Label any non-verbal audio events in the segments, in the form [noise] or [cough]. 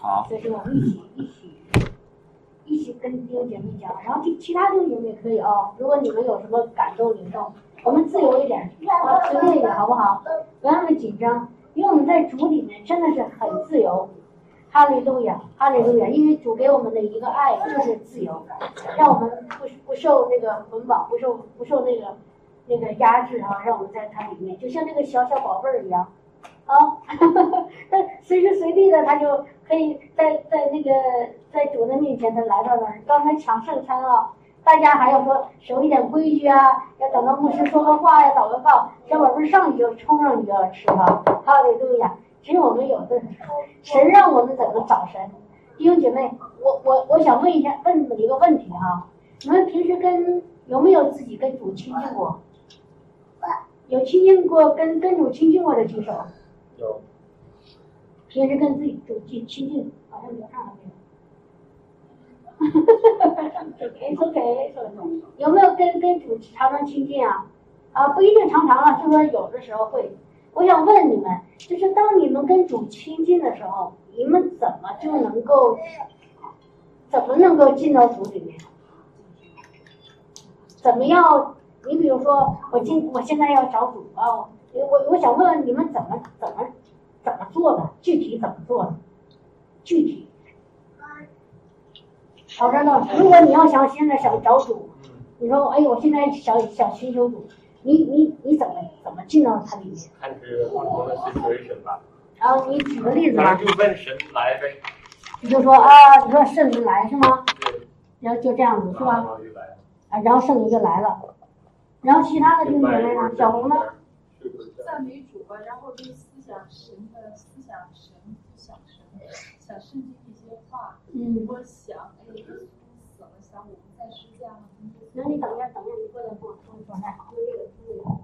好，这是我们一起一起一起跟弟兄姐妹讲，然后其其他弟兄姐妹也可以啊、如果你们有什么感动领受，我们自由一点，随便一点，好不好？不要那么紧张，因为我们在主里面真的是很自由。哈利路亚，哈利路亚！因为主给我们的一个爱就是自由，让我们不不受那个捆绑，不受不受那个那个压制啊，让我们在它里面，就像那个小小宝贝儿一样，啊，[laughs] 但随时随地的他就可以在在那个在主的面前，他来到那儿。刚才抢圣餐啊，大家还要说守一点规矩啊，要等到牧师说个话呀，祷个告，小宝贝儿上去就冲上去就要吃哈，哈利路亚！只有我们有的神让我们怎么找神，弟兄姐妹，我我我想问一下，问你们一个问题哈，你们平时跟有没有自己跟主亲近过？有亲近过跟跟主亲近过的举手。有平时跟自己主亲亲近，好像聊上了没有？[laughs] It's OK，有没有跟跟主常常亲近啊？啊，不一定常常了，就说有的时候会。我想问你们，就是当你们跟主亲近的时候，你们怎么就能够，怎么能够进到主里面？怎么样？你比如说，我今我现在要找主啊，我我我想问问你们怎么怎么怎么做的？具体怎么做的？具体。好着呢，如果你要想现在想找主，你说哎，我现在想想寻求主，你你你怎么怎么进到他里面？看是不同的 situation 吧。然后你举个例子吧，就问神来呗。你就说啊，你说圣灵来是吗？对。然后就这样子是吧？啊，然后圣灵就来了，然后其他的弟兄姐妹呢？小红呢？赞美主吧，然后就思想神的思想神，想神，想圣经一些话，嗯。我想，哎，耶稣死了，想我们在世界上。那你等一下，等一下，你过来跟我说说还好。那个那个。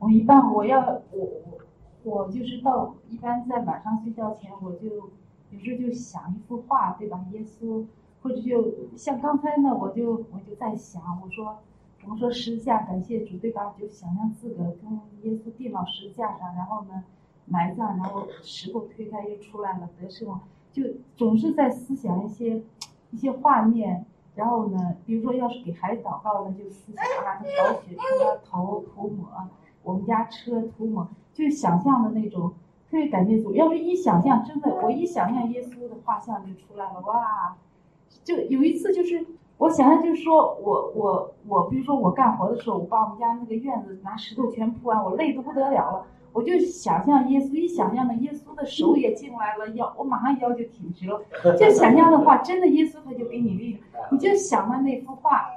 我一般我要我我我就是到一般在晚上睡觉前，我就有时候就想一幅画，对吧？耶稣，或者就像刚才呢，我就我就在想，我说我们说十字架感谢主，对吧？就想象自个跟耶稣钉到十字架上，然后呢埋葬，然后石头推开又出来了，得胜了，就总是在思想一些一些画面。然后呢，比如说要是给孩子祷告，呢就思想啊，他宝血从他头涂抹。我们家车涂抹，就想象的那种，特别感谢主。要是一想象，真的，我一想象耶稣的画像就出来了，哇！就有一次，就是我想象，就是说我我我，比如说我干活的时候，我把我们家那个院子拿石头全铺完，我累得不得了了，我就想象耶稣，一想象的耶稣的手也进来了，腰我马上腰就挺直了，[laughs] 就想象的话，真的耶稣他就给你力量，你就想到那幅画。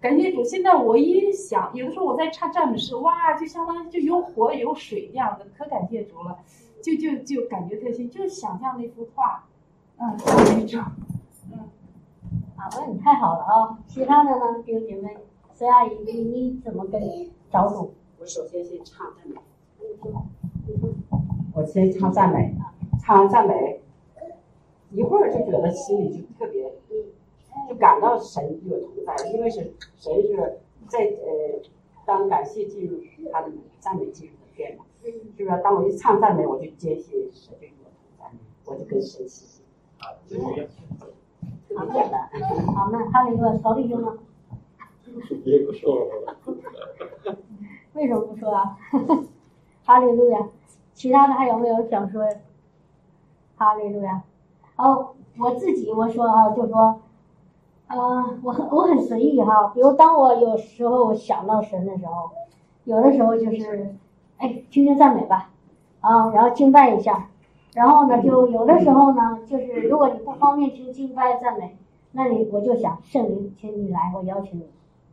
感谢主，现在我一想，有的时候我在唱赞美诗，哇，就相当于就有火有水这样的，可感谢主了，就就就感觉特新，就想象那幅画，嗯，感谢主，嗯，好，那你太好了啊！其他的呢，弟兄姐妹，孙阿姨，你你怎么跟找主？我首先先唱赞美，我先唱赞美，唱完赞美，一会儿就觉得心里就特别。就感到神有同在，因为是神是在呃，当感谢进入他的赞美进入的殿嘛，是不是？当我一唱赞美，我就坚信神就有同在，我就跟神齐心。啊，就是这样。好的，好，那还有一个曹弟兄呢？也不说。为什么不说啊？[laughs] 哈利路亚！其他的还有没有想说？哈利路亚！哦，我自己我说啊，就说。呃，我很我很随意哈。比如当我有时候想到神的时候，有的时候就是，哎，听听赞美吧，啊，然后敬拜一下。然后呢，就有的时候呢，就是如果你不方便听敬拜赞美，那你我就想圣灵，请你来，我邀请你，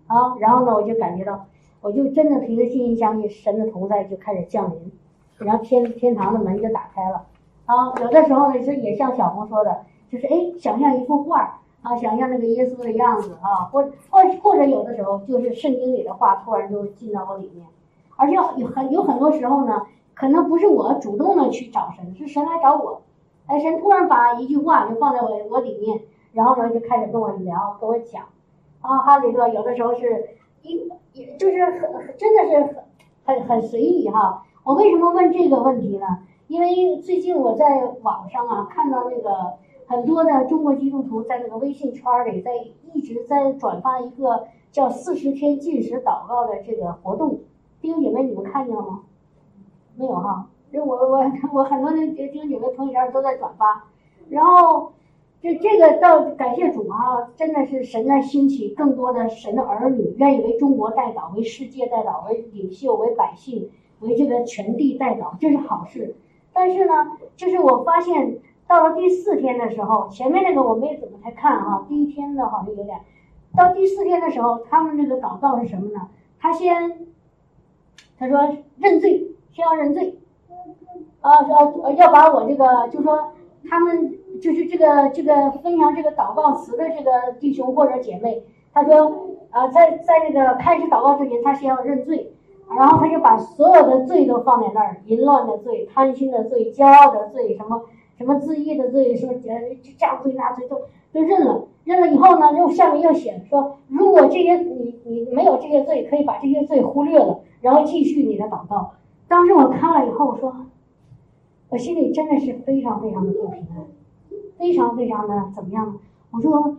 啊，然后呢，我就感觉到，我就真的凭着信心相信神的同在就开始降临，然后天天堂的门就打开了。啊，有的时候呢，就也像小红说的，就是哎，想象一幅画。啊，想象那个耶稣的样子啊，或或或者有的时候就是圣经里的话突然就进到我里面，而且有很有很多时候呢，可能不是我主动的去找神，是神来找我，哎，神突然把一句话就放在我我里面，然后呢就开始跟我聊，跟我讲，啊，哈里路，有的时候是一也就是很真的是很很随意哈。我为什么问这个问题呢？因为最近我在网上啊看到那个。很多的中国基督徒在那个微信圈里，在一直在转发一个叫四十天禁食祷告的这个活动。弟兄姐妹，你们看见了吗？没有哈，因为我我我很多的弟兄姐妹朋友圈都在转发，然后这这个到感谢主啊，真的是神在兴起更多的神的儿女，愿意为中国代祷，为世界代祷，为领袖，为百姓，为这个全地代祷，这是好事。但是呢，就是我发现到了第四天的时候，前面那个我没怎么太看哈，第一天的好像有点，到第四天的时候，他们那个祷告是什么呢？他先他说认罪，先要认罪，啊呃要把我这个就说他们就是这个这个分享这个祷告词的这个弟兄或者姐妹，他说啊在在那个开始祷告之前，他先要认罪。然后他就把所有的罪都放在那儿，淫乱的罪、贪心的罪、骄傲的罪，什么什么自义的罪，说呃这样罪那罪都都认了。认了以后呢，又下面又写说，如果这些你你没有这些罪，可以把这些罪忽略了，然后继续你的祷告。当时我看了以后，我说，我心里真的是非常非常的不平安，非常非常的怎么样？我说，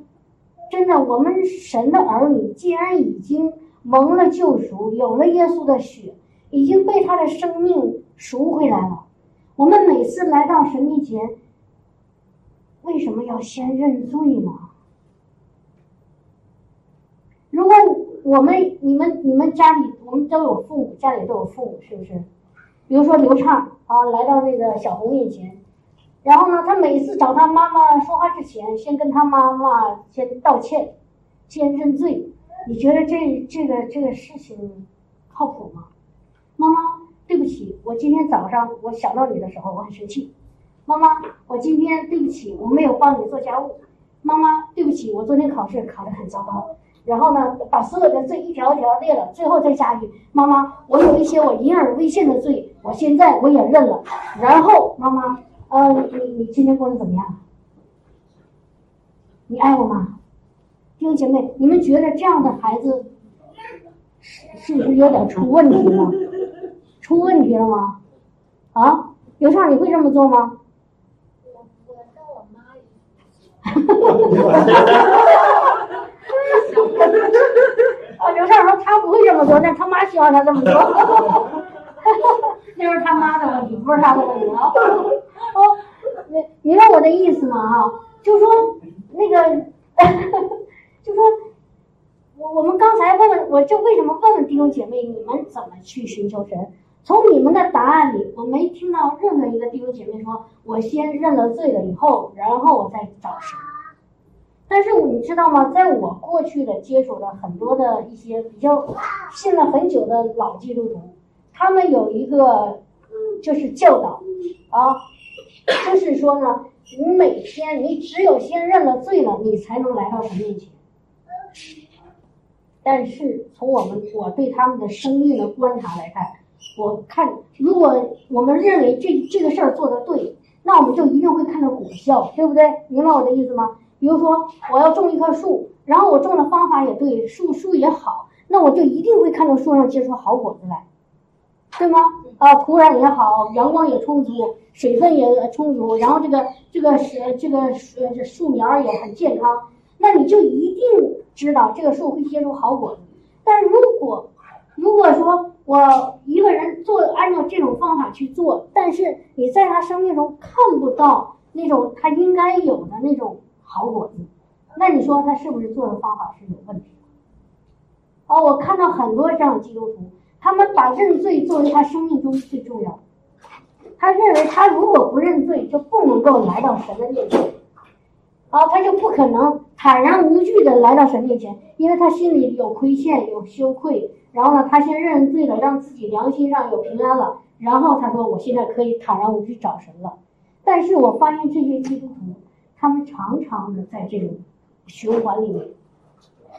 真的，我们神的儿女既然已经。蒙了救赎，有了耶稣的血，已经被他的生命赎回来了。我们每次来到神面前，为什么要先认罪呢？如果我们、你们、你们家里，我们都有父母，家里都有父母，是不是？比如说刘畅啊，来到那个小红面前，然后呢，他每次找他妈妈说话之前，先跟他妈妈先道歉，先认罪。你觉得这这个这个事情靠谱吗？妈妈，对不起，我今天早上我想到你的时候我很生气。妈妈，我今天对不起，我没有帮你做家务。妈妈，对不起，我昨天考试考得很糟糕。然后呢，把所有的罪一条一条列了，最后再加一句：妈妈，我有一些我隐而未现的罪，我现在我也认了。然后妈妈，呃，你你今天过得怎么样？你爱我吗？弟兄姐妹，你们觉得这样的孩子是不是有点出问题了？出问题了吗？啊，刘畅，你会这么做吗？我我跟我妈 [laughs] 啊，刘畅说他不会这么做，但他妈希望他这么做。[laughs] 那是他妈的问题，不是他的问题啊。哦，明明白我的意思吗？啊，就说那个。[laughs] 就说，我我们刚才问问，我就为什么问问弟兄姐妹，你们怎么去寻求神？从你们的答案里，我没听到任何一个弟兄姐妹说，我先认了罪了以后，然后我再找神。但是你知道吗？在我过去的接触的很多的一些比较信了很久的老基督徒，他们有一个就是教导啊，就是说呢，你每天你只有先认了罪了，你才能来到神面前。但是从我们我对他们的生命的观察来看，我看如果我们认为这这个事儿做的对，那我们就一定会看到果效，对不对？明白我的意思吗？比如说我要种一棵树，然后我种的方法也对，树树也好，那我就一定会看到树上结出好果子来，对吗？啊，土壤也好，阳光也充足，水分也充足，然后这个这个是这个树这树苗也很健康，那你就一定。知道这个树会结出好果子，但如果如果说我一个人做按照这种方法去做，但是你在他生命中看不到那种他应该有的那种好果子，那你说他是不是做的方法是有问题？哦，我看到很多这样的基督徒，他们把认罪作为他生命中最重要，他认为他如果不认罪，就不能够来到神的面前。啊，他就不可能坦然无惧的来到神面前，因为他心里有亏欠，有羞愧。然后呢，他先认罪了，让自己良心上有平安了。然后他说：“我现在可以坦然无惧找神了。”但是我发现这些基督徒，他们常常的在这种循环里面。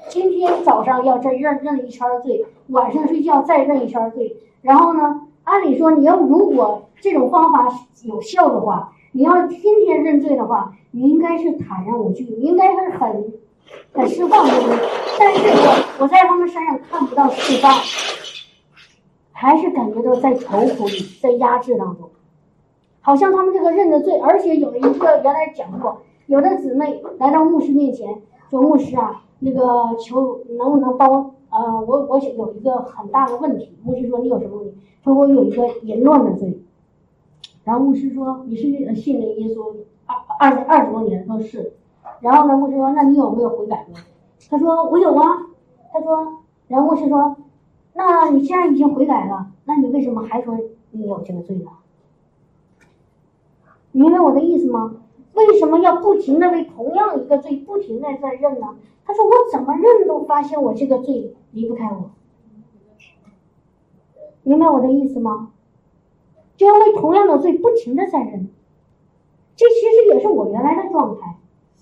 今天早上要再认认一圈罪，晚上睡觉再认一圈罪。然后呢，按理说你要如果这种方法有效的话，你要天天认罪的话。你应该是坦然无惧，应该是很很释放，对不对？但是我我在他们身上看不到释放，还是感觉到在愁苦里，在压制当中，好像他们这个认的罪，而且有一个原来讲过，有。的姊妹来到牧师面前说：“牧师啊，那个求能不能帮我？呃，我我有一个很大的问题。”牧师说：“你有什么问题？”说：“我有一个淫乱的罪。”然后牧师说：“你是信了耶稣二二十二十多年都是。”然后呢，牧师说：“那你有没有悔改过？”他说：“我有啊。”他说，然后牧师说：“那你既然已经悔改了，那你为什么还说你有这个罪呢？”明白我的意思吗？为什么要不停的为同样一个罪不停的在认呢？他说：“我怎么认都发现我这个罪离不开我。”明白我的意思吗？就要为同样的罪不停的在认。这其实也是我原来的状态。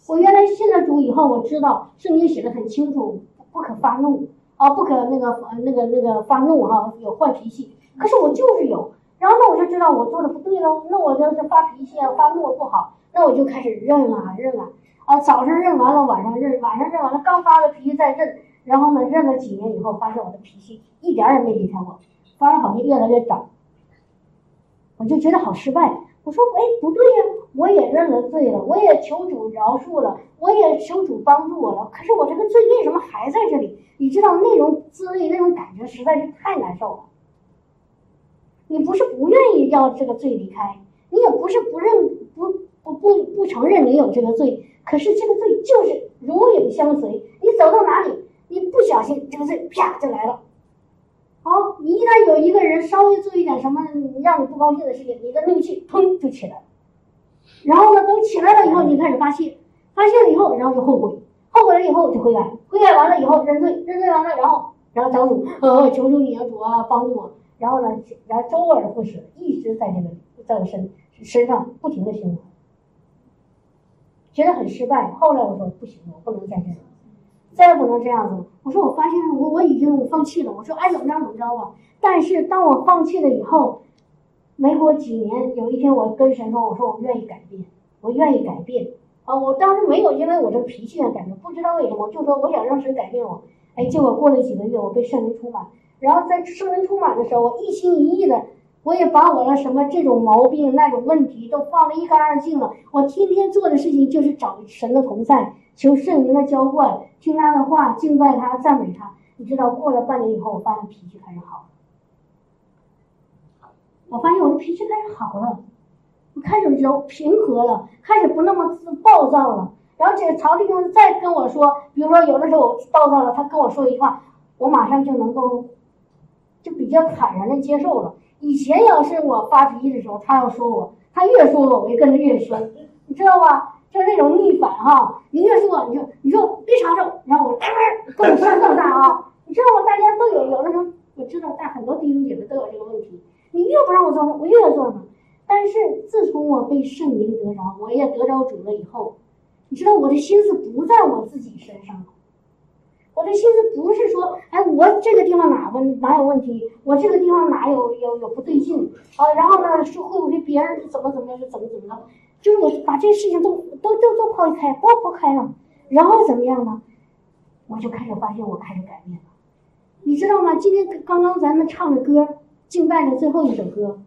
我原来信了主以后，我知道圣经写的很清楚，不可发怒啊，不可那个那个那个发怒哈，有坏脾气。可是我就是有，然后呢我就知道我做的不喽，那我就是发脾气啊，发怒不好，那我就开始认啊认啊啊，早上认完了，晚上认，晚上认完了，刚发了脾气再认，然后呢，认了几年以后，发现我的脾气一点也没离开我，反而好像越来越长，我就觉得好失败。我说，哎，不对呀，我也认了罪了，我也求主饶恕了，我也求主帮助我了。可是我这个罪为什么还在这里？你知道那种滋味，那种感觉实在是太难受了。你不是不愿意要这个罪离开，你也不是不认不不不不承认你有这个罪，可是这个罪就是如影相随，你走到哪里，你不小心这个罪啪就来了。好，你一旦有一个人稍微做一点什么让你不高兴的事情，你的怒气砰就起来了。然后呢，等起来了以后，你开始发泄，发泄了以后，然后就后悔，后悔了以后就悔改，悔改完了以后认罪，认罪完了，然后然后找主，呃，[laughs] 求求你啊，主啊，帮助我。然后呢，然后周而复始，一直在这个在我身身上不停的循环，觉得很失败。后来我说不行，我不能再这样。再也不能这样子。我说我发现我我已经放弃了。我说爱怎么着怎么着吧。但是当我放弃了以后，没过几年，有一天我跟神说：“我说我愿意改变，我愿意改变。”啊，我当时没有因为我这脾气而改变，不知道为什么，就说我想让神改变我。哎，结果过了几个月，我被圣灵充满。然后在圣灵充满的时候，我一心一意的，我也把我的什么这种毛病、那种问题都放得一干二净了。我天天做的事情就是找神的同在，求圣灵的浇灌。听他的话，敬拜他，赞美他。你知道，过了半年以后，我发现脾气开始好了。我发现我的脾气开始好了，我开始柔平和了，开始不那么暴躁了。然后这个曹弟兄再跟我说，比如说有的时候我暴躁了，他跟我说一句话，我马上就能够就比较坦然的接受了。以前要是我发脾气的时候，他要说我，他越说我，我就跟着越凶，你知道吧？就是那种逆反哈，你越说你就你说别吵吵，然后我更声更大啊！[laughs] 你知道吗？大家都有有的时候我知道，但很多弟兄姐妹都有这个问题。你越不让我做什么，我越要做什么。但是自从我被圣灵得着，我也得着主了以后，你知道我的心思不在我自己身上了。我的心思不是说，哎，我这个地方哪问哪有问题，我这个地方哪有有有不对劲啊？然后呢，说会不会别人怎么怎么样怎么怎么着？就是我把这事情都都都都抛开，都抛开了，然后怎么样呢？我就开始发现我开始改变了，你知道吗？今天刚刚咱们唱的歌，敬拜的最后一首歌，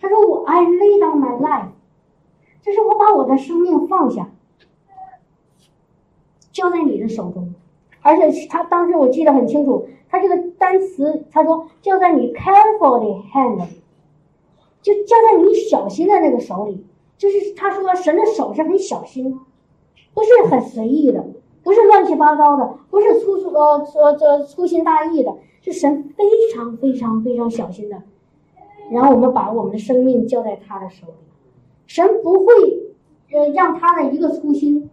他说我 I lay down my life，就是我把我的生命放下，交在你的手中，而且他当时我记得很清楚，他这个单词他说交在你 carefully hand，就交在你小心的那个手里。就是他说，神的手是很小心，不是很随意的，不是乱七八糟的，不是粗粗呃呃这粗心大意的，是神非常非常非常小心的。然后我们把我们的生命交在他的手里，神不会呃让他的一个粗心，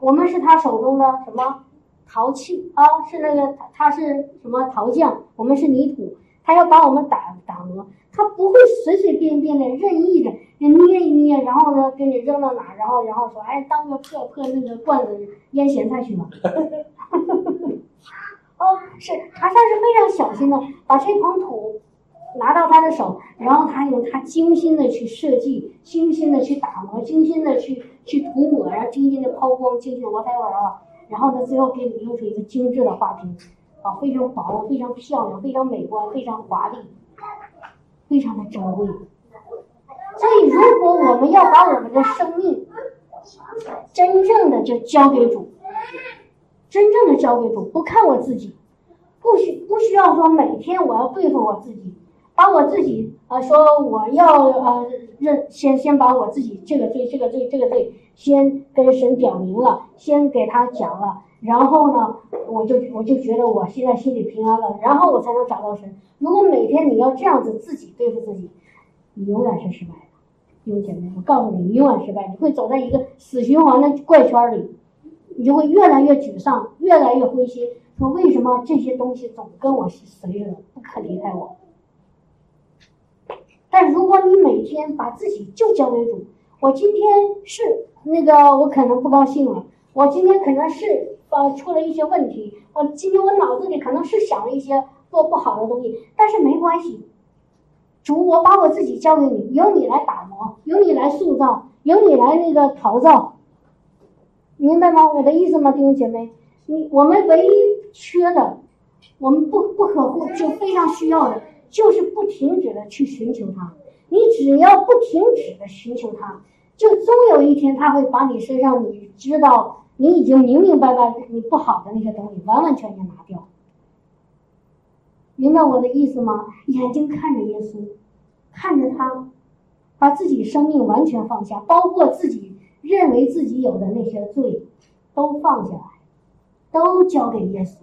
我们是他手中的什么陶器啊？是那个他是什么陶匠？我们是泥土，他要把我们打打磨，他不会随随便便的任意的。捏一捏，然后呢，给你扔到哪，然后然后说，哎，当个破破那个罐子腌咸菜去吧。[laughs] 哦，是，他算是非常小心的，把这捧土拿到他的手，然后他用他精心的去设计，精心的去打磨，精心的去去涂抹，然后精心的抛光，精心的 whatever 啊，然后呢，最后给你弄出一个精致的花瓶，啊，非常薄，非常漂亮，非常美观，非常华丽，非常的珍贵。所以，如果我们要把我们的生命真正的就交给主，真正的交给主，不看我自己，不需不需要说每天我要对付我自己，把我自己呃说我要呃认先先把我自己这个罪这个罪这个罪先跟神表明了，先给他讲了，然后呢，我就我就觉得我现在心里平安了，然后我才能找到神。如果每天你要这样子自己对付自己，你永远是失败的。弟兄姐妹，我告诉你，你永远失败，你会走在一个死循环的怪圈里，你就会越来越沮丧，越来越灰心，说为什么这些东西总跟我随着，不肯离开我？但如果你每天把自己就交给主，我今天是那个我可能不高兴了，我今天可能是呃出了一些问题，我今天我脑子里可能是想了一些做不好的东西，但是没关系，主，我把我自己交给你，由你来打磨，由你来塑造，由你来那个陶造，明白吗？我的意思吗，弟兄姐妹？你我们唯一缺的，我们不不可或就非常需要的，就是不停止的去寻求他。你只要不停止的寻求他，就终有一天他会把你身上你知道你已经明明白白你不好的那些东西完完全全拿掉。明白我的意思吗？眼睛看着耶稣，看着他，把自己生命完全放下，包括自己认为自己有的那些罪，都放下来，都交给耶稣。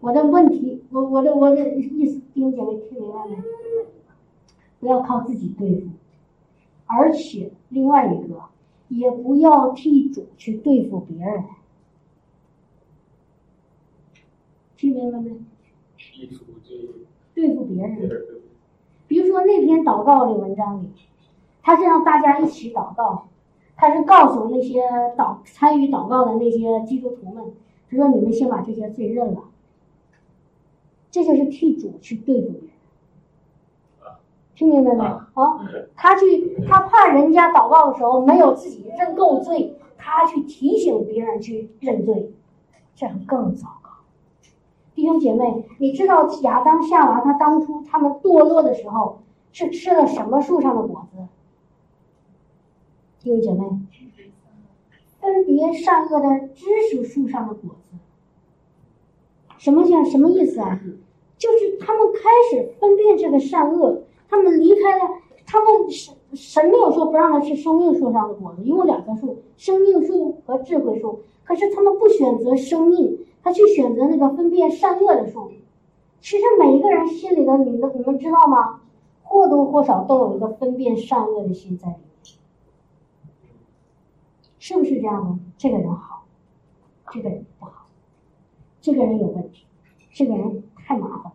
我的问题，我我的我的意思，弟兄姐妹听明白没？不要靠自己对付，而且另外一个，也不要替主去对付别人。听明白没？剔除这对付别人。别人比如说那篇祷告的文章里，他是让大家一起祷告，他是告诉那些祷参与祷告的那些基督徒们，他说你们先把这些罪认了，这就是替主去对付别人。听明白没？啊，他去，他怕人家祷告的时候没有自己认够罪，他去提醒别人去认罪，这样更糟糕。弟兄姐妹，你知道亚当夏娃他当初他们堕落的时候是吃了什么树上的果子？弟兄姐妹，分别善恶的知识树上的果子。什么叫什么意思啊？就是他们开始分辨这个善恶，他们离开了，他们神神没有说不让他吃生命树上的果子，一共两棵树，生命树和智慧树。可是他们不选择生命，他去选择那个分辨善恶的树。其实每一个人心里的，你们你们知道吗？或多或少都有一个分辨善恶的心在里面，是不是这样的？这个人好，这个人不好，这个人有问题，这个人太麻烦。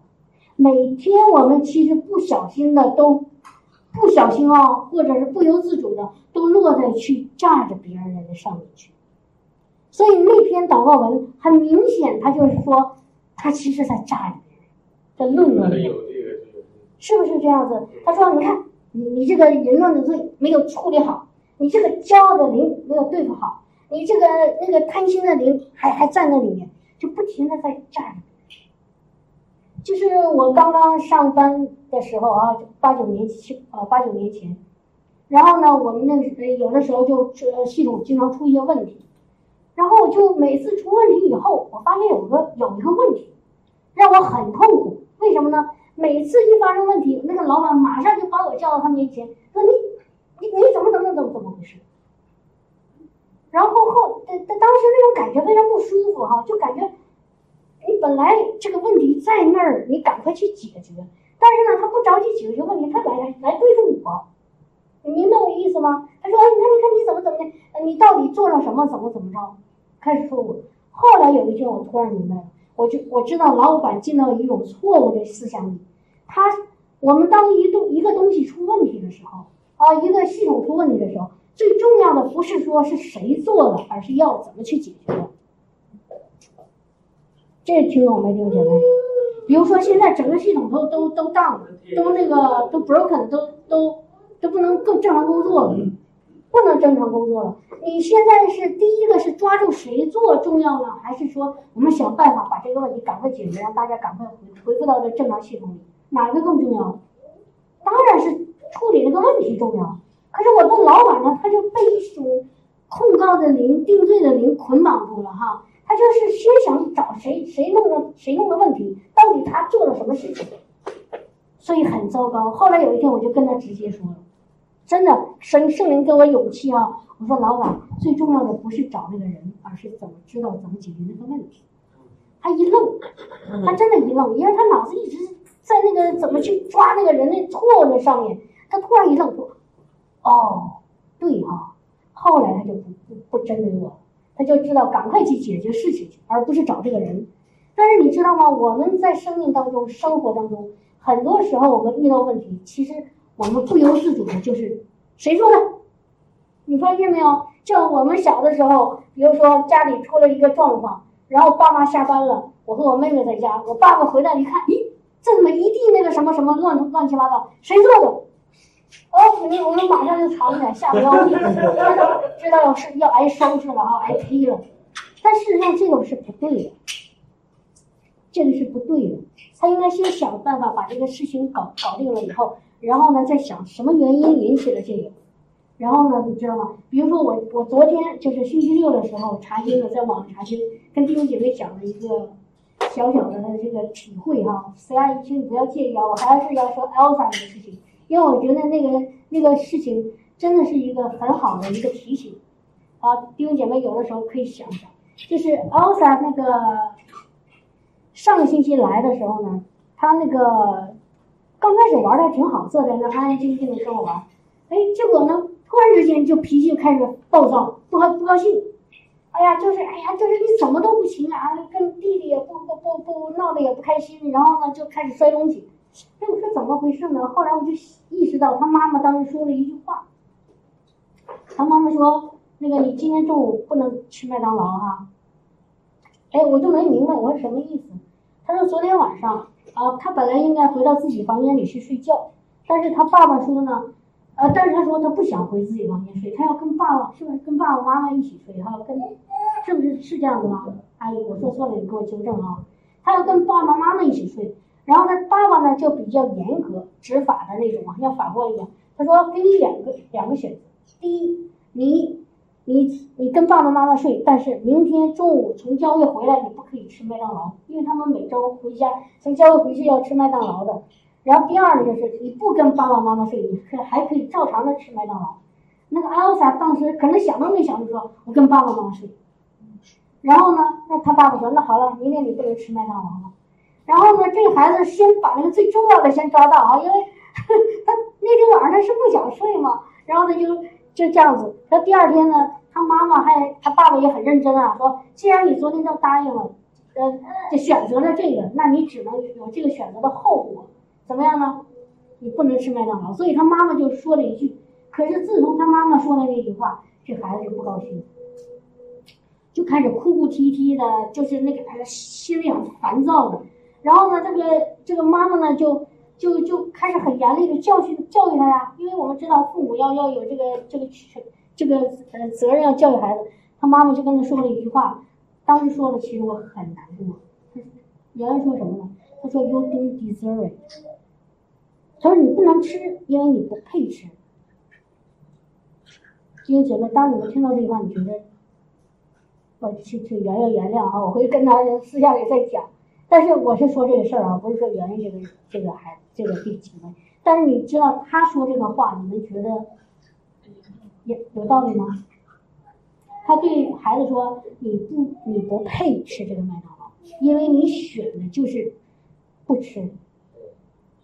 每天我们其实不小心的都，不小心哦，或者是不由自主的，都落在去炸着别人的上面去。所以那篇祷告文很明显，他就是说，他其实在炸你，在论文里，有这个这个是不是这样子？他说，你看，你你这个淫乱的罪没有处理好，你这个骄傲的灵没有对付好，你这个那个贪心的灵还还在那里面，就不停的在炸你。就是我刚刚上班的时候啊，八九年前啊，八九年前，然后呢，我们那有的时候就这系统经常出一些问题。然后就每次出问题以后，我发现有个有一个问题，让我很痛苦。为什么呢？每次一发生问题，那个老板马上就把我叫到他面前，说你你你怎么怎么怎么怎么回事？然后后，当当时那种感觉非常不舒服哈，就感觉你本来这个问题在那儿，你赶快去解决，但是呢，他不着急解决问题，他来来来对付我。你明白我意思吗？他说：“哎，你看，你看，你怎么怎么的？你到底做了什么？怎么怎么着？”开始说我。后来有一天，我突然明白了，我就我知道老板进到一种错误的思想里。他，我们当一东一个东西出问题的时候，啊，一个系统出问题的时候，最重要的不是说是谁做了，而是要怎么去解决。这听懂没，弟兄姐妹？比如说现在整个系统都都都 down，都那个都 broken，都都。都不能更正常工作了，不能正常工作了。你现在是第一个是抓住谁做重要呢，还是说我们想办法把这个问题赶快解决，让大家赶快回回复到这正常系统里？哪个更重要？当然是处理这个问题重要。可是我的老板呢，他就被一种控告的灵、定罪的灵捆绑住了哈。他就是先想找谁谁弄的谁弄的问题，到底他做了什么事情，所以很糟糕。后来有一天，我就跟他直接说了，真的，圣圣灵给我勇气啊！我说老板，最重要的不是找那个人，而是怎么知道怎么解决那个问题。他一愣，他真的一愣，因为他脑子一直在那个怎么去抓那个人的错那上面。他突然一愣，说：“哦，对哈。”后来他就不不不针对我。他就知道赶快去解决事情，而不是找这个人。但是你知道吗？我们在生命当中、生活当中，很多时候我们遇到问题，其实我们不由自主的就是谁说的？你发现没有？就我们小的时候，比如说家里出了一个状况，然后爸妈下班了，我和我妹妹在家，我爸爸回来一看，咦，这怎么一地那个什么什么乱乱七八糟？谁做的？哦，你我们马上就藏起来，下不了，知 [laughs] 道知道是要挨收拾了啊，挨批了。但事实上，这个是不对的，这个是不对的。他应该先想办法把这个事情搞搞定了以后，然后呢，再想什么原因引起了这个。然后呢，你知道吗？比如说我我昨天就是星期六的时候查经了，在网上查经，跟弟兄姐妹讲了一个小小的这个体会哈。虽然请你不要介意啊，我还是要说 Elsa 这个事情。因为我觉得那个那个事情真的是一个很好的一个提醒，啊，弟兄姐妹有的时候可以想想，就是 Elsa 那个上个星期来的时候呢，他那个刚开始玩的还挺好，坐在那安安静静的跟我玩，哎，结果呢，突然之间就脾气开始暴躁，不高不高兴，哎呀，就是哎呀，就是你怎么都不行啊，跟弟弟也不不不不闹得也不开心，然后呢就开始摔东西。哎，我说怎怎么回事呢？后来我就意识到，他妈妈当时说了一句话。他妈妈说：“那个，你今天中午不能吃麦当劳哈。”哎，我就没明白我说什么意思。他说昨天晚上啊，他本来应该回到自己房间里去睡觉，但是他爸爸说呢，呃，但是他说他不想回自己房间睡，他要跟爸爸是不是跟爸爸妈妈一起睡哈？跟是不是是这样子吗？阿姨，我说错了，你给我纠正啊。他要跟爸爸妈妈一起睡。然后他爸爸呢就比较严格执法的那种嘛，像法官一样。他说给你两个两个选择：第一，你你你跟爸爸妈妈睡，但是明天中午从教会回来你不可以吃麦当劳，因为他们每周回家从教会回去要吃麦当劳的。然后第二呢就是你不跟爸爸妈妈睡，你可还可以照常的吃麦当劳。那个阿尔萨当时可能想都没想就说：“我跟爸爸妈妈睡。”然后呢，那他爸爸说：“那好了，明天你不能吃麦当劳了。”然后呢，这个孩子先把那个最重要的先抓到啊，因为 [laughs] 他那天晚上他是不想睡嘛，然后他就就这样子。他第二天呢，他妈妈还他爸爸也很认真啊，说既然你昨天都答应了，呃，就选择了这个，那你只能有这个选择的后果，怎么样呢？你不能吃麦当劳。所以他妈妈就说了一句，可是自从他妈妈说了那句话，这孩子就不高兴，就开始哭哭啼啼的，就是那个心里很烦躁的。然后呢，这个这个妈妈呢，就就就开始很严厉的教训教育他呀，因为我们知道父母要要有这个这个这个呃责任要教育孩子。他妈妈就跟他说了一句话，当时说的其实我很难过。原来说什么呢？他说 “You don't deserve it”。他说你不能吃，因为你不配吃。弟兄姐妹，当你们听到这句话，你觉得我去去原谅原谅啊，我会跟他私下里再讲。但是我是说这个事儿啊，不是说原谅这个这个孩这个弟兄们。但是你知道他说这个话，你们觉得有有道理吗？他对孩子说：“你不你不配吃这个麦当劳，因为你选的就是不吃。”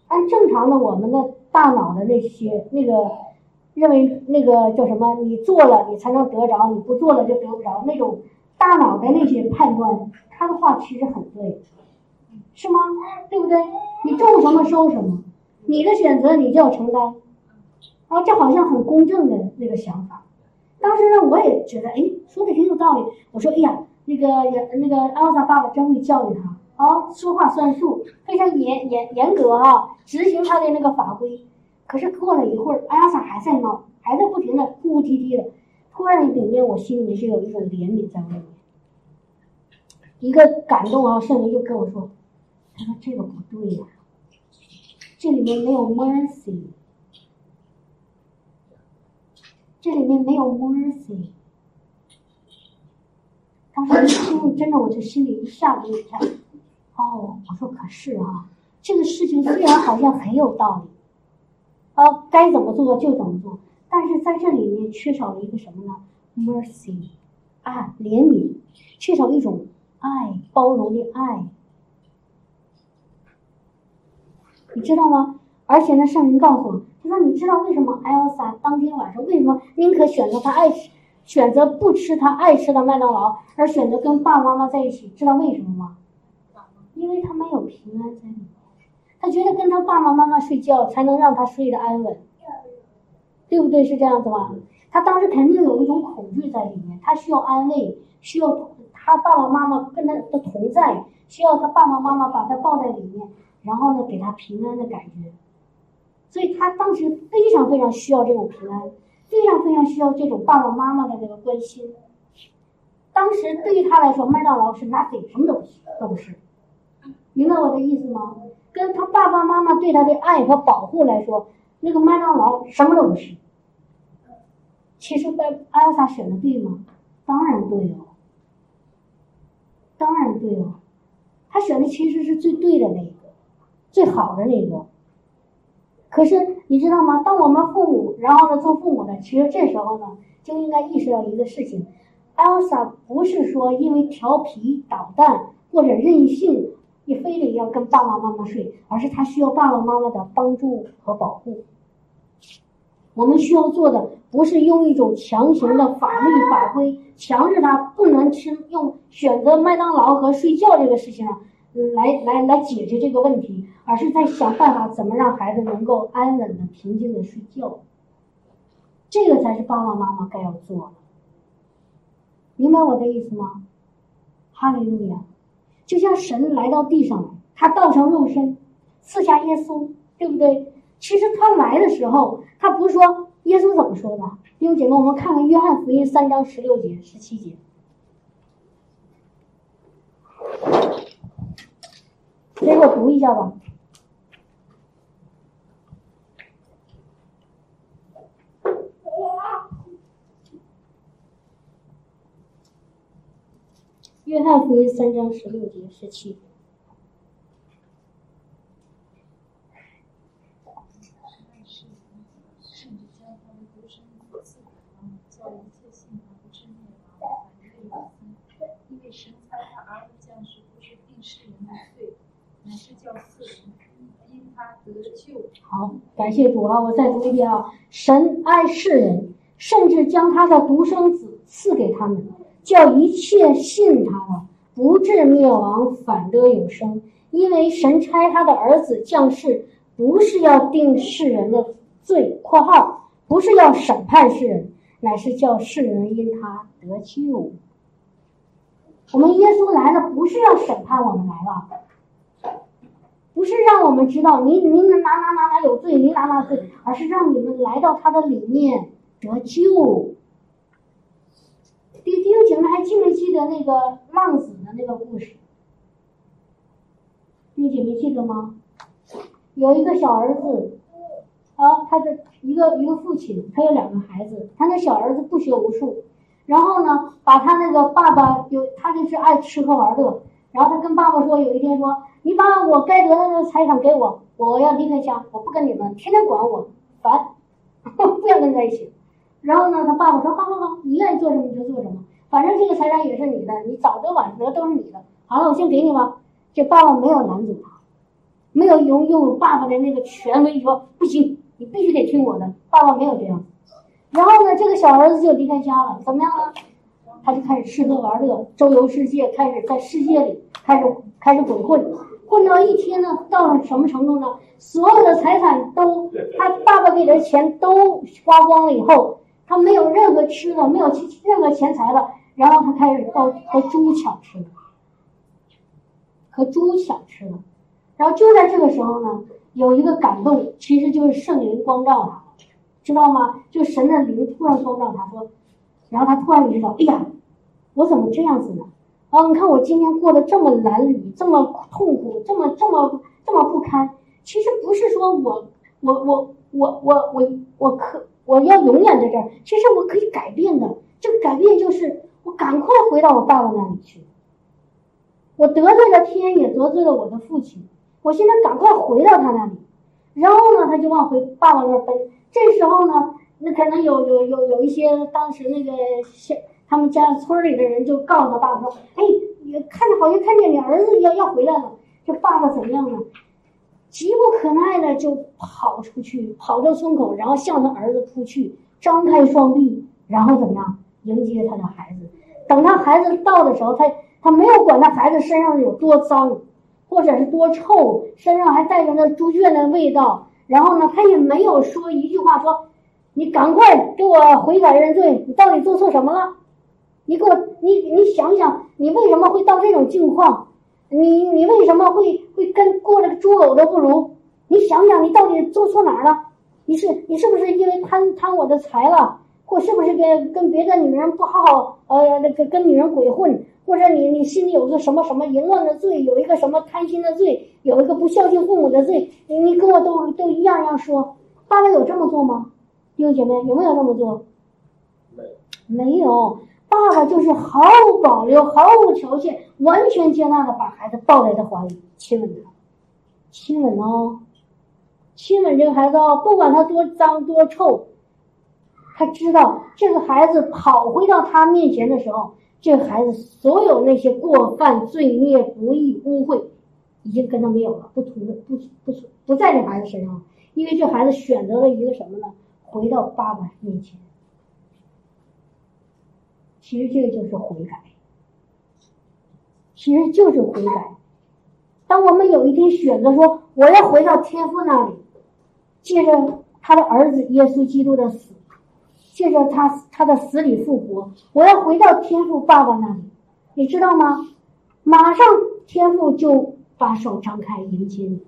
按正常的我们的大脑的那些那个认为那个叫什么？你做了你才能得着，你不做了就得不着。那种大脑的那些判断，他的话其实很对。是吗？对不对？你种什么收什么，你的选择你就要承担。啊，这好像很公正的那个想法。当时呢，我也觉得，哎，说的挺有道理。我说，哎呀，那个那个艾莎爸爸真会教育他，啊，说话算数，非常严严严格哈，执行他的那个法规。可是过了一会儿，艾萨还在闹，还在不停的哭哭啼啼的。突然里面，我心里面是有一种怜悯在里面，一个感动啊，圣灵就跟我说。他说：“这个不对呀，这里面没有 mercy。这里面没有 mercy。当时一听，真的我就心里一下子就跳。哦，我说可是啊，这个事情虽然好像很有道理，呃，该怎么做就怎么做，但是在这里面缺少了一个什么呢？mercy，啊，怜悯，缺少一种爱，包容的爱。你知道吗？而且呢，圣灵告诉我，他说：“你知道为什么艾尔莎当天晚上为什么宁可选择他爱吃，选择不吃他爱吃的麦当劳，而选择跟爸爸妈妈在一起？知道为什么吗？因为他没有平安在里面，他觉得跟他爸爸妈妈睡觉才能让他睡得安稳，对不对？是这样子吗？他当时肯定有一种恐惧在里面，他需要安慰，需要他爸爸妈妈跟他的同在，需要他爸爸妈妈把他抱在里面。”然后呢，给他平安的感觉，所以他当时非常非常需要这种平安，非常非常需要这种爸爸妈妈的这个关心。当时对于他来说，麦当劳是 nothing，什么都不是，都不是。明白我的意思吗？跟他爸爸妈妈对他的爱和保护来说，那个麦当劳什么都不是。其实，在艾尔莎选的对吗？当然对哦，当然对哦，他选的其实是最对的那个。最好的那个，可是你知道吗？当我们父母，然后呢做父母的，其实这时候呢就应该意识到一个事情：Elsa 不是说因为调皮捣蛋或者任性，你非得要跟爸爸妈妈睡，而是他需要爸爸妈妈的帮助和保护。我们需要做的不是用一种强行的法律法规强制他不能吃，用选择麦当劳和睡觉这个事情啊。来来来解决这个问题，而是在想办法怎么让孩子能够安稳的、平静的睡觉。这个才是爸爸妈妈该要做的。明白我的意思吗？哈利路亚！就像神来到地上，他道成肉身，赐下耶稣，对不对？其实他来的时候，他不是说耶稣怎么说的？弟兄姐妹，我们看看约翰福音三章十六节、十七节。给我读一下吧，《约翰福音》三章十六节十七。好，感谢主啊！我再读一遍啊！神爱世人，甚至将他的独生子赐给他们，叫一切信他的不至灭亡，反得永生。因为神差他的儿子降世，不是要定世人的罪（括号不是要审判世人），乃是叫世人因他得救。我们耶稣来了，不是要审判我们来了。不是让我们知道你你哪哪哪哪有罪，你哪哪罪，而是让你们来到他的里面得救。弟弟兄姐妹还记没记得那个浪子的那个故事？弟兄姐妹记得吗？有一个小儿子，啊，他的一个一个父亲，他有两个孩子，他那小儿子不学无术，然后呢，把他那个爸爸有他就是爱吃喝玩乐，然后他跟爸爸说，有一天说。你把我该得的财产给我，我要离开家，我不跟你们，天天管我，烦，[laughs] 不要跟在一起。然后呢，他爸爸说：好好好，你愿意做什么你就做什么，反正这个财产也是你的，你早得晚得都是你的。好了，我先给你吧。这爸爸没有拦阻他，没有用用爸爸的那个权威说不行，你必须得听我的。爸爸没有这样。然后呢，这个小儿子就离开家了，怎么样呢？他就开始吃喝玩乐，周游世界，开始在世界里开始开始鬼混。混到一天呢，到了什么程度呢？所有的财产都他爸爸给的钱都花光了以后，他没有任何吃的，没有任何钱财了。然后他开始到和猪抢吃的，和猪抢吃的。然后就在这个时候呢，有一个感动，其实就是圣灵光照他，知道吗？就神的灵突然光照他说，然后他突然意识到，哎呀，我怎么这样子呢？啊！你看我今天过得这么褴褛，这么痛苦，这么这么这么不堪。其实不是说我我我我我我我可我要永远在这儿。其实我可以改变的，这个改变就是我赶快回到我爸爸那里去。我得罪了天，也得罪了我的父亲。我现在赶快回到他那里，然后呢，他就往回爸爸那奔。这时候呢，那可能有有有有一些当时那个小他们家村里的人就告诉他爸爸说：“哎，你看着好像看见你儿子要要回来了。”这爸爸怎么样呢？急不可耐的就跑出去，跑到村口，然后向他儿子扑去，张开双臂，然后怎么样迎接他的孩子。等他孩子到的时候，他他没有管他孩子身上有多脏，或者是多臭，身上还带着那猪圈的味道。然后呢，他也没有说一句话，说：“你赶快给我悔改认罪，你到底做错什么了？你给我，你你想想，你为什么会到这种境况？”你你为什么会会跟过了个猪狗都不如？你想想，你到底做错哪儿了？你是你是不是因为贪贪我的财了，或是不是跟跟别的女人不好好呃那个跟女人鬼混，或者你你心里有个什么什么淫乱的罪，有一个什么贪心的罪，有一个不孝敬父母的罪？你你跟我都都一样样说，爸爸有这么做吗？弟兄姐妹有没有这么做？没有。没有。爸爸就是毫无保留、毫无条件、完全接纳的把孩子抱在他怀里，亲吻他，亲吻哦，亲吻这个孩子哦，不管他多脏多臭，他知道这个孩子跑回到他面前的时候，这个孩子所有那些过犯、罪孽、不义、污秽，已经跟他没有了，不同的不不不在这孩子身上，因为这孩子选择了一个什么呢？回到爸爸面前。其实这个就是悔改，其实就是悔改。当我们有一天选择说我要回到天父那里，借着他的儿子耶稣基督的死，借着他他的死里复活，我要回到天父爸爸那里，你知道吗？马上天父就把手张开迎接你，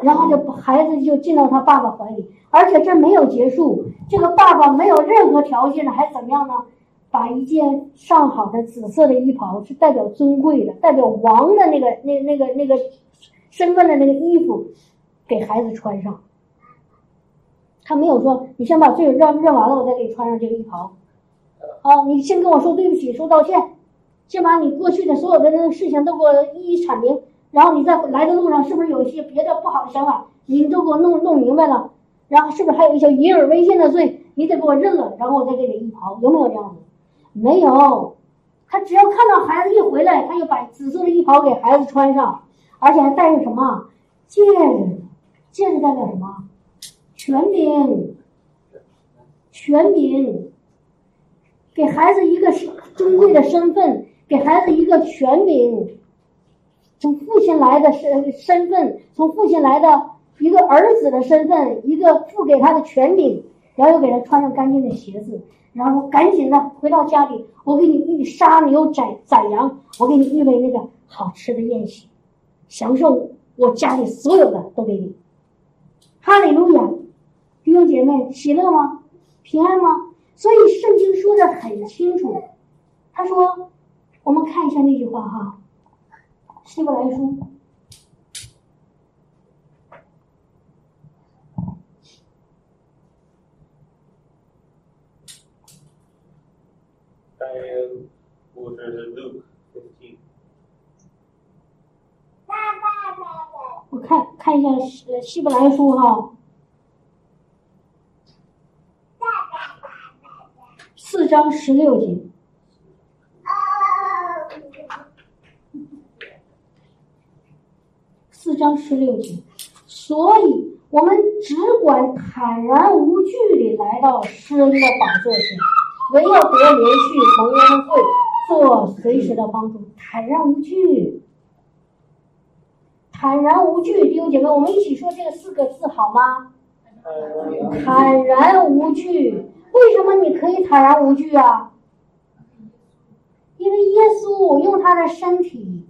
然后就孩子就进到他爸爸怀里。而且这没有结束，这个爸爸没有任何条件的，还怎么样呢？把一件上好的紫色的衣袍，是代表尊贵的、代表王的那个、那、那个、那个身份的那个衣服，给孩子穿上。他没有说：“你先把罪认认完了，我再给你穿上这个衣袍。”啊，你先跟我说对不起，说道歉，先把你过去的所有的那个事情都给我一一阐明，然后你在来的路上是不是有一些别的不好的想法，你都给我弄弄明白了。然后是不是还有一些淫耳猥亵的罪？你得给我认了，然后我再给你一袍，有没有这样的？没有，他只要看到孩子一回来，他就把紫色的衣袍给孩子穿上，而且还带着什么戒指？戒指代表什么？权柄，权柄，给孩子一个尊贵的身份，给孩子一个权柄，从父亲来的身身份，从父亲来的。一个儿子的身份，一个付给他的权柄，然后又给他穿上干净的鞋子，然后赶紧的回到家里，我给你预杀牛宰宰羊，我给你预备那个好吃的宴席，享受我家里所有的都给你。哈利路亚，弟兄姐妹，喜乐吗？平安吗？所以圣经说的很清楚，他说，我们看一下那句话哈，《希伯来书》。And what is Luke 15? 我看看一下希希伯来书哈，四章十六节，四章十六节，所以我们只管坦然无惧地来到施恩的宝座前。唯要得连续蒙恩惠，做随时的帮助，坦然无惧，坦然无惧，弟兄姐妹，我们一起说这四个字好吗？坦然无惧。为什么你可以坦然无惧啊？因为耶稣用他的身体，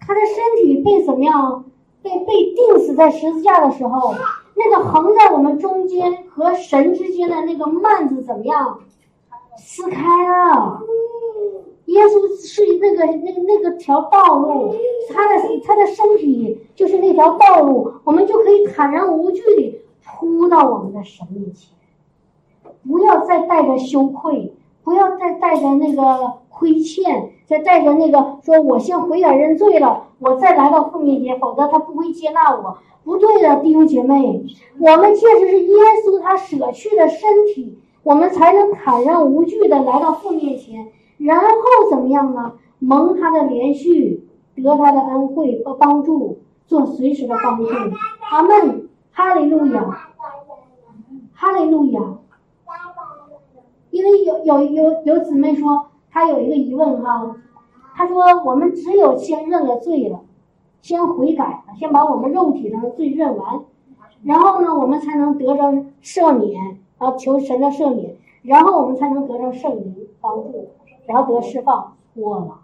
他的身体被怎么样？被被钉死在十字架的时候。那个横在我们中间和神之间的那个幔子怎么样？撕开了，耶稣是那个那那个条道路，他的他的身体就是那条道路，我们就可以坦然无惧地扑到我们的神面前，不要再带着羞愧，不要再带着那个亏欠，再带着那个说我先悔改认罪了，我再来到父面前，否则他不会接纳我。不对的，弟兄姐妹，我们确实是耶稣他舍去的身体，我们才能坦然无惧的来到父面前。然后怎么样呢？蒙他的连续，得他的恩惠和帮助，做随时的帮助。阿门，哈利路亚，哈利路亚。因为有有有有姊妹说，他有一个疑问哈，他说我们只有先认了罪了，先悔改了，先把我们肉体上的罪认完，然后呢，我们才能得着赦免，然后求神的赦免，然后我们才能得着圣灵帮助。然后得释放，错了。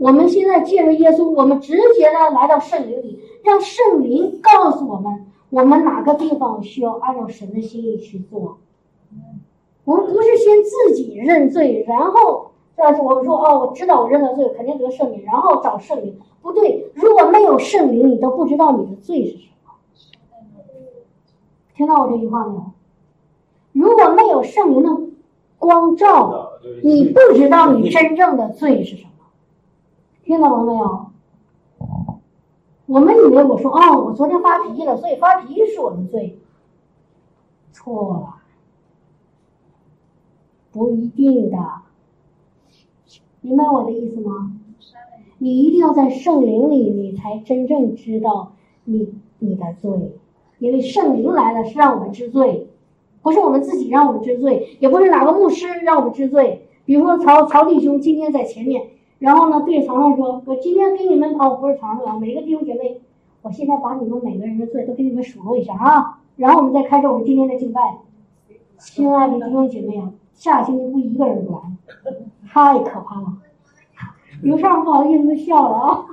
我们现在借着耶稣，我们直接的来到圣灵里，让圣灵告诉我们，我们哪个地方需要按照神的心意去做。我们不是先自己认罪，然后再我们说哦，我知道我认了罪，肯定得赦免，然后找圣灵。不对，如果没有圣灵，你都不知道你的罪是什么。听到我这句话没有？如果没有圣灵的。光照，你不知道你真正的罪是什么，听懂了没有？我们以为我说哦，我昨天发脾气了，所以发脾气是我的罪，错了，不一定的，明白我的意思吗？你一定要在圣灵里，你才真正知道你你的罪，因为圣灵来了是让我们知罪。不是我们自己让我们知罪，也不是哪个牧师让我们知罪。比如说曹曹弟兄今天在前面，然后呢对曹上说：“我今天给你们哦，不是曹上，每个弟兄姐妹，我现在把你们每个人的罪都给你们数落一下啊，然后我们再开始我们今天的敬拜。”亲爱的弟兄姐妹啊，下星期不一个人不来，太可怕了。刘畅不好意思笑了啊，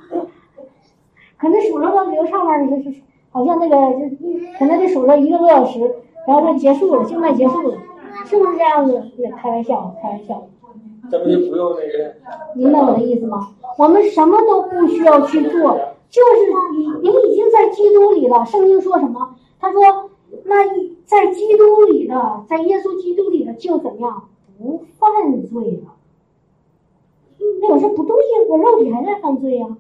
可能数了个刘畅那是是好像那个就可能得数了一个多小时。然后就结束了，敬拜结束了，是不是这样子？开玩笑，开玩笑。咱们就不用那个。明白我的意思吗？我们什么都不需要去做，就是你，你已经在基督里了。圣经说什么？他说，那在基督里的，在耶稣基督里的就怎么样？不犯罪了。那我说不对呀，我肉体还在犯罪呀。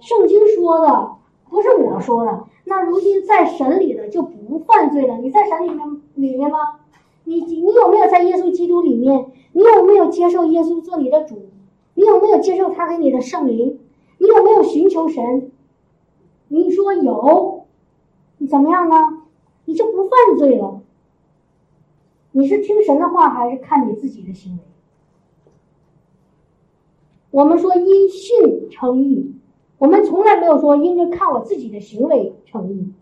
圣经说的，不是我说的。那如今在神里的就不犯罪了。你在神里面里面吗？你你有没有在耶稣基督里面？你有没有接受耶稣做你的主？你有没有接受他给你的圣灵？你有没有寻求神？你说有，你怎么样呢？你就不犯罪了。你是听神的话，还是看你自己的行为？我们说因信称义。我们从来没有说因为看我自己的行为成义，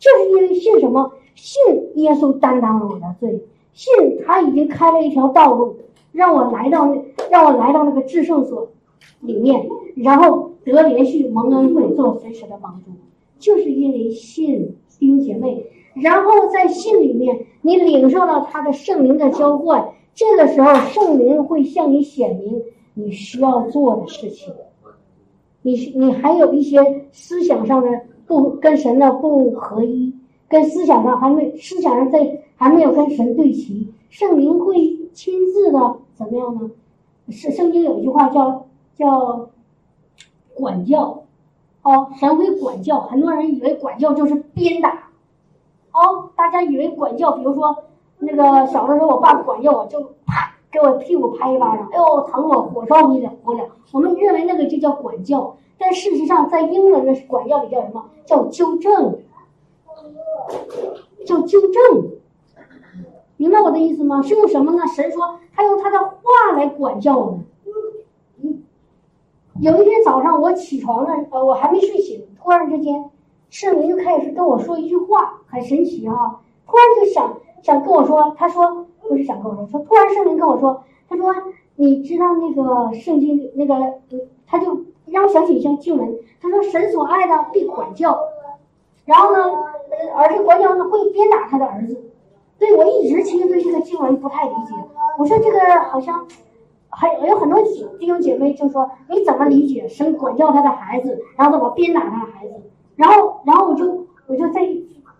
就是因为信什么？信耶稣担当了我的罪，信他已经开了一条道路，让我来到让我来到那个至圣所里面，然后得连续蒙恩惠，做随时的帮助，就是因为信弟兄姐妹，然后在信里面你领受到他的圣灵的浇灌，这个时候圣灵会向你显明你需要做的事情。你你还有一些思想上的不跟神的不合一，跟思想上还没思想上在还没有跟神对齐，圣灵会亲自的怎么样呢？是圣经有一句话叫叫管教，哦，神会管教。很多人以为管教就是鞭打，哦，大家以为管教，比如说那个小的时候，我爸管教我就啪。给我屁股拍一巴掌，哎呦，疼我，火烧不了，不了。我们认为那个就叫管教，但事实上，在英文的管教里叫什么？叫纠正，叫纠正。明白我的意思吗？是用什么呢？神说他用他的话来管教我们。有一天早上我起床了，呃，我还没睡醒，突然之间，圣灵就开始跟我说一句话，很神奇哈。突然就想想跟我说，他说。不是想跟我说，说突然圣灵跟我说，他说你知道那个圣经那个，他就让我想起一些经文，他说神所爱的必管教，然后呢，而且管教呢会鞭打他的儿子。对我一直其实对这个经文不太理解，我说这个好像还有有很多弟兄姐妹就说你怎么理解神管教他的孩子，然后怎么鞭打他的孩子，然后然后我就我就在，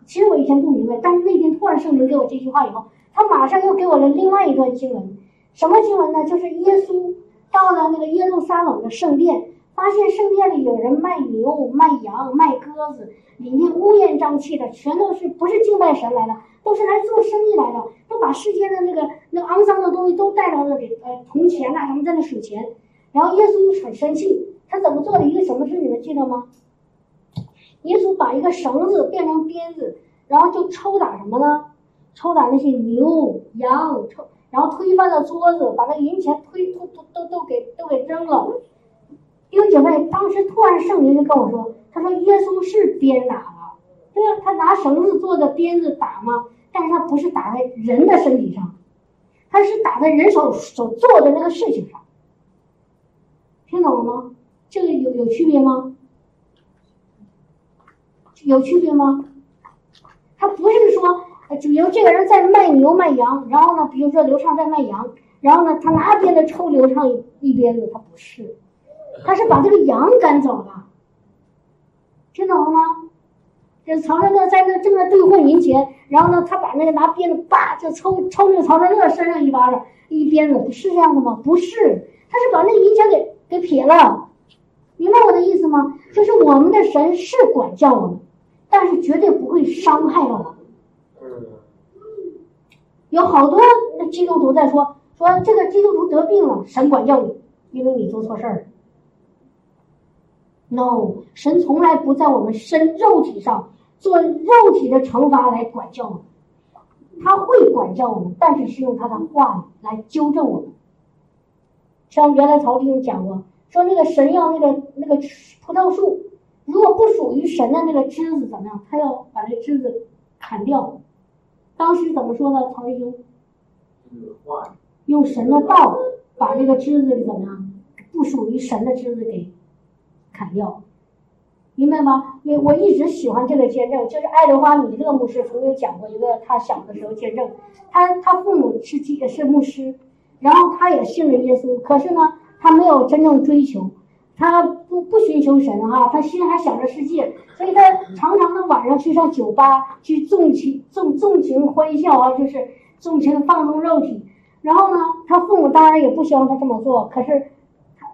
其实我以前不明白，但是那天突然圣灵给我这句话以后，他马上又给我了另外一段经文，什么经文呢？就是耶稣到了那个耶路撒冷的圣殿，发现圣殿里有人卖牛、卖羊、卖鸽子，里面乌烟瘴气的，全都是不是敬拜神来的，都是来做生意来的，都把世间的那个那个肮脏的东西都带到那里，呃，铜钱呐、什么在那数钱。然后耶稣很生气，他怎么做了一个什么事？你们记得吗？耶稣把一个绳子变成鞭子，然后就抽打什么呢？抽打那些牛羊，抽，然后推翻了桌子，把那银钱推都都都都给都给扔了。弟兄姐妹，当时突然圣灵就跟我说，他说耶稣是鞭打了，对啊，他拿绳子做的鞭子打吗？但是他不是打在人的身体上，他是打在人手所做的那个事情上。听懂了吗？这个有有区别吗？有区别吗？他不是说，呃比如这个人在卖牛卖羊，然后呢，比如说刘畅在卖羊，然后呢，他拿鞭子抽刘畅一鞭子，他不是，他是把这个羊赶走了，听懂了吗？这曹仁乐在那正在兑换银钱，然后呢，他把那个拿鞭子叭就抽抽那个曹仁乐身上一巴掌，一鞭子，是这样的吗？不是，他是把那个银钱给给撇了，明白我的意思吗？就是我们的神是管教我们，但是绝对不会伤害到我们。嗯有好多那基督徒在说说这个基督徒得病了，神管教你，因为你做错事儿了。No，神从来不在我们身肉体上做肉体的惩罚来管教我们，他会管教我们，但是是用他的话语来纠正我们。像原来曹弟兄讲过，说那个神要那个那个葡萄树，如果不属于神的那个枝子怎么样，他要把那枝子砍掉。当时怎么说呢？曹弟兄用神的道把这个枝子怎么样？不属于神的枝子给砍掉，明白吗？因为我一直喜欢这个见证，就是爱德华米勒牧师曾经讲过一个他小的时候见证，他他父母是基是牧师，然后他也信了耶稣，可是呢，他没有真正追求，他不不寻求神啊，他心还想着世界，所以他常常的晚上去上酒吧去纵情纵纵情欢笑啊，就是纵情放纵肉体。然后呢，他父母当然也不希望他这么做，可是他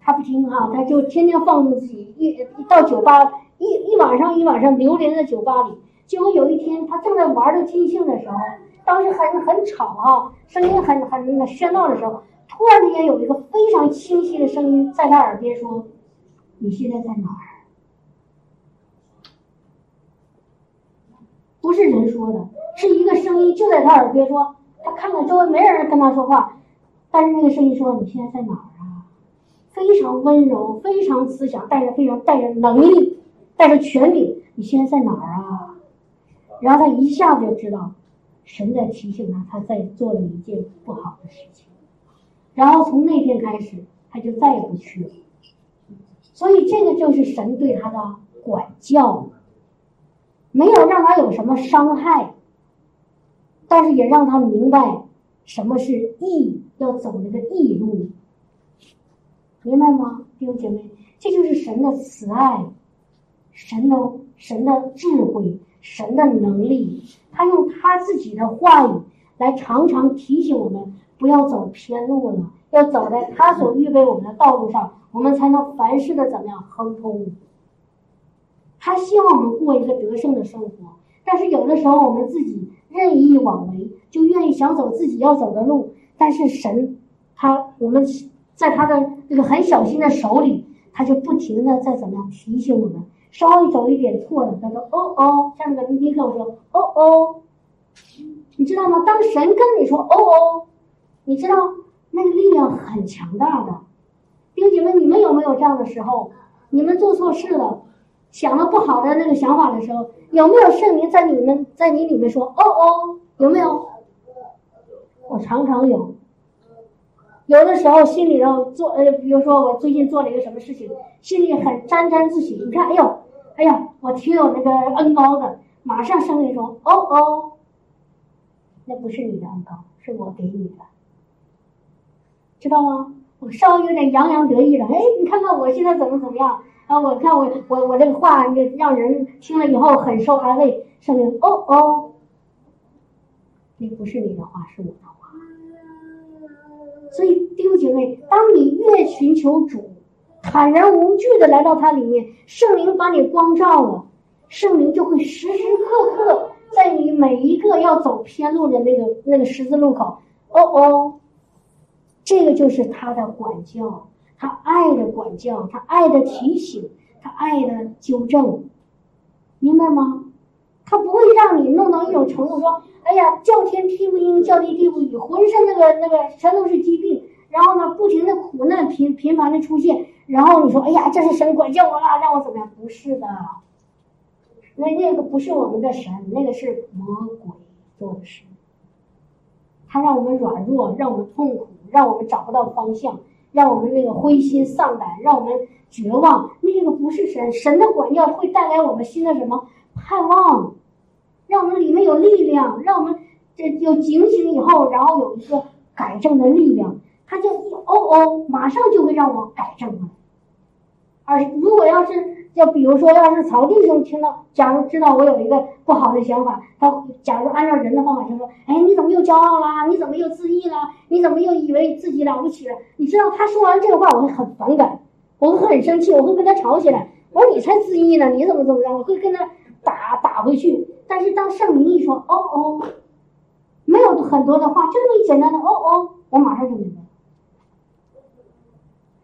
他不听哈、他就天天放纵自己，一一到酒吧一一晚上一晚上流连在酒吧里。结果有一天，他正在玩的尽兴的时候，当时很很吵啊，声音很很那个喧闹的时候，突然之间有一个非常清晰的声音在他耳边说：“你现在在哪儿？”不是人说的，是一个声音就在他耳边说。他看看周围没人跟他说话，但是那个声音说：“你现在在哪儿啊？”非常温柔，非常慈祥，带着非常带着能力，带着权柄。你现在在哪儿啊？然后他一下子就知道，神在提醒他，他在做了一件不好的事情。然后从那天开始，他就再也不去了。所以这个就是神对他的管教，没有让他有什么伤害。但是也让他明白什么是义，要走那个义路，明白吗，弟兄姐妹？这就是神的慈爱，神的神的智慧，神的能力。他用他自己的话语来常常提醒我们，不要走偏路了，要走在他所预备我们的道路上，我们才能凡事的怎么样亨通。他希望我们过一个得胜的生活，但是有的时候我们自己。任意妄为，就愿意想走自己要走的路，但是神，他我们在他的这个很小心的手里，他就不停的在怎么样提醒我们，稍微走一点错了，他说哦哦，像那个尼克说哦哦，你知道吗？当神跟你说哦哦，你知道那个力量很强大的，弟兄姐妹，你们有没有这样的时候？你们做错事了？想了不好的那个想法的时候，有没有圣灵在你们在你里面说哦哦？有没有？我常常有。有的时候心里头做呃，比如说我最近做了一个什么事情，心里很沾沾自喜。你看，哎呦，哎呀，我挺有那个恩高的。马上圣灵说哦哦，那不是你的恩高，是我给你的。知道吗？我稍微有点洋洋得意了，哎，你看看我现在怎么怎么样啊？我看我我我这个话让人听了以后很受安慰。圣灵，哦哦，那不是你的话，是我的话。所以弟兄姐妹，当你越寻求主，坦然无惧的来到他里面，圣灵把你光照了，圣灵就会时时刻刻在你每一个要走偏路的那个那个十字路口，哦哦，这个就是他的管教，他爱的管教，他爱的提醒，他爱的纠正，明白吗？他不会让你弄到一种程度，说，哎呀，叫天天不应，叫地地不语，浑身那个那个全都是疾病，然后呢，不停的苦难频频繁的出现，然后你说，哎呀，这是神管教我了，让我怎么样？不是的，那那个不是我们的神，那个是魔鬼做的事。他让我们软弱，让我们痛苦，让我们找不到方向，让我们那个灰心丧胆，让我们绝望。那个不是神，神的管教会带来我们新的什么？盼望，让我们里面有力量，让我们这有警醒以后，然后有一个改正的力量，他就一哦哦，马上就会让我改正了。而如果要是要比如说，要是曹弟兄听到，假如知道我有一个不好的想法，他假如按照人的方法就说：“哎，你怎么又骄傲了？你怎么又自义了？你怎么又以为自己了不起了？”你知道他说完这个话，我会很反感，我会很生气，我会跟他吵起来。我说：“你才自义呢，你怎么怎么样？”我会跟他。打打回去，但是当圣灵一说“哦哦”，没有很多的话，就那么简单的“哦哦”，我马上就明白。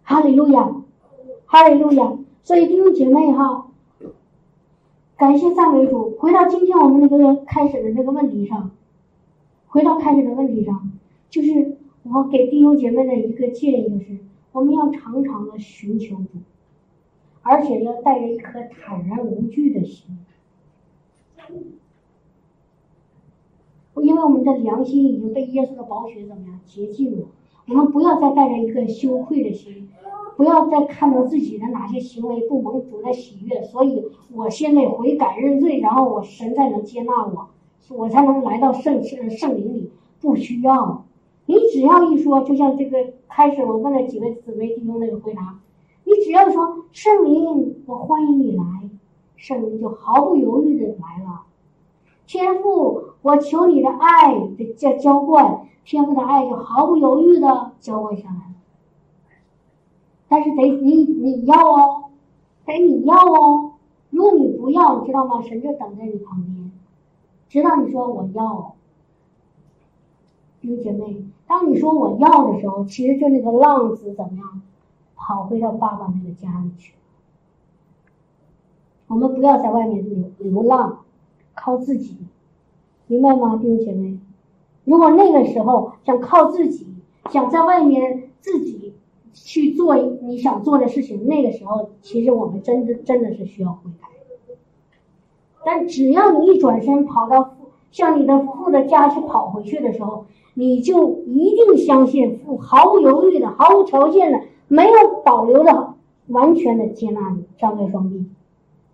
哈利路亚，哈利路亚！所以弟兄姐妹哈，感谢赞美主。回到今天我们那个开始的那个问题上，回到开始的问题上，就是我给弟兄姐妹的一个建议，就是我们要常常的寻求主，而且要带着一颗坦然无惧的心。因为我们的良心已经被耶稣的宝血怎么样洁净了，我们不要再带着一个羞愧的心，不要再看到自己的哪些行为不蒙主的喜悦，所以我先得悔改认罪，然后我神才能接纳我，我才能来到圣圣圣灵里。不需要，你只要一说，就像这个开始我问了几个姊妹弟兄那个回答，你只要说圣灵，我欢迎你来，圣灵就毫不犹豫的来了。天父，我求你的爱的浇浇灌，天父的爱就毫不犹豫的浇灌下来了。但是得你你要哦，得你要哦。如果你不要，你知道吗？神就等在你旁边，直到你说我要。弟兄姐妹，当你说我要的时候，其实就那个浪子怎么样，跑回到爸爸那个家里去。我们不要在外面流流浪。靠自己，明白吗，弟兄姐妹？如果那个时候想靠自己，想在外面自己去做你想做的事情，那个时候其实我们真的真的是需要悔改。但只要你一转身跑到向你的父的家去跑回去的时候，你就一定相信父毫不犹豫的、毫无条件的、没有保留的、完全的接纳你，张开双臂，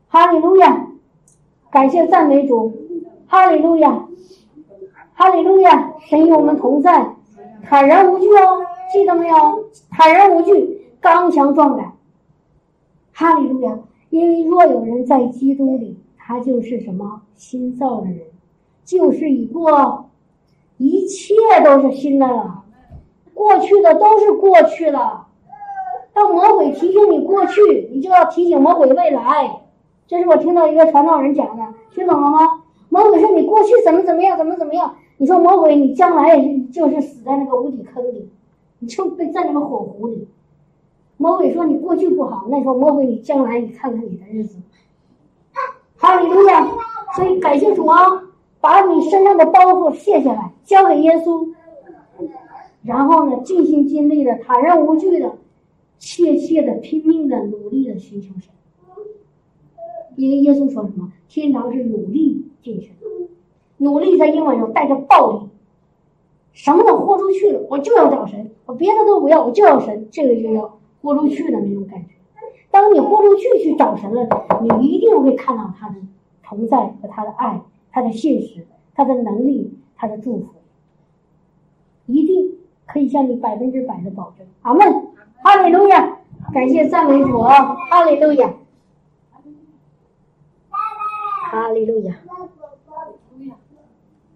哈利路亚。感谢赞美主，哈利路亚，哈利路亚，神与我们同在，坦然无惧哦，记得没有？坦然无惧，刚强壮胆，哈利路亚。因为若有人在基督里，他就是什么新造的人，就是已过，一切都是新的了，过去的都是过去了。当魔鬼提醒你过去，你就要提醒魔鬼未来。这是我听到一个传道人讲的，听懂了吗？魔鬼说你过去怎么怎么样，怎么怎么样？你说魔鬼，你将来就是死在那个无底坑里，你就被在那个火湖里。魔鬼说你过去不好，那时候魔鬼你将来你看看你的日子。哈利路亚！所以感谢主啊，把你身上的包袱卸下来，交给耶稣，然后呢，尽心尽力的、坦然无惧的、切切的、拼命的、努力的寻求神。因为耶稣说什么？天堂是努力进去的，努力在英文上带着暴力，什么都豁出去了，我就要找神，我别的都不要，我就要神，这个就要豁出去的那种感觉。当你豁出去去找神了，你一定会看到他的同在和他的爱，他的信实，他的能力，他的祝福，一定可可以向你百分之百的保证。阿门，哈利路亚，感谢赞美主啊，哈利路亚，哈利路亚。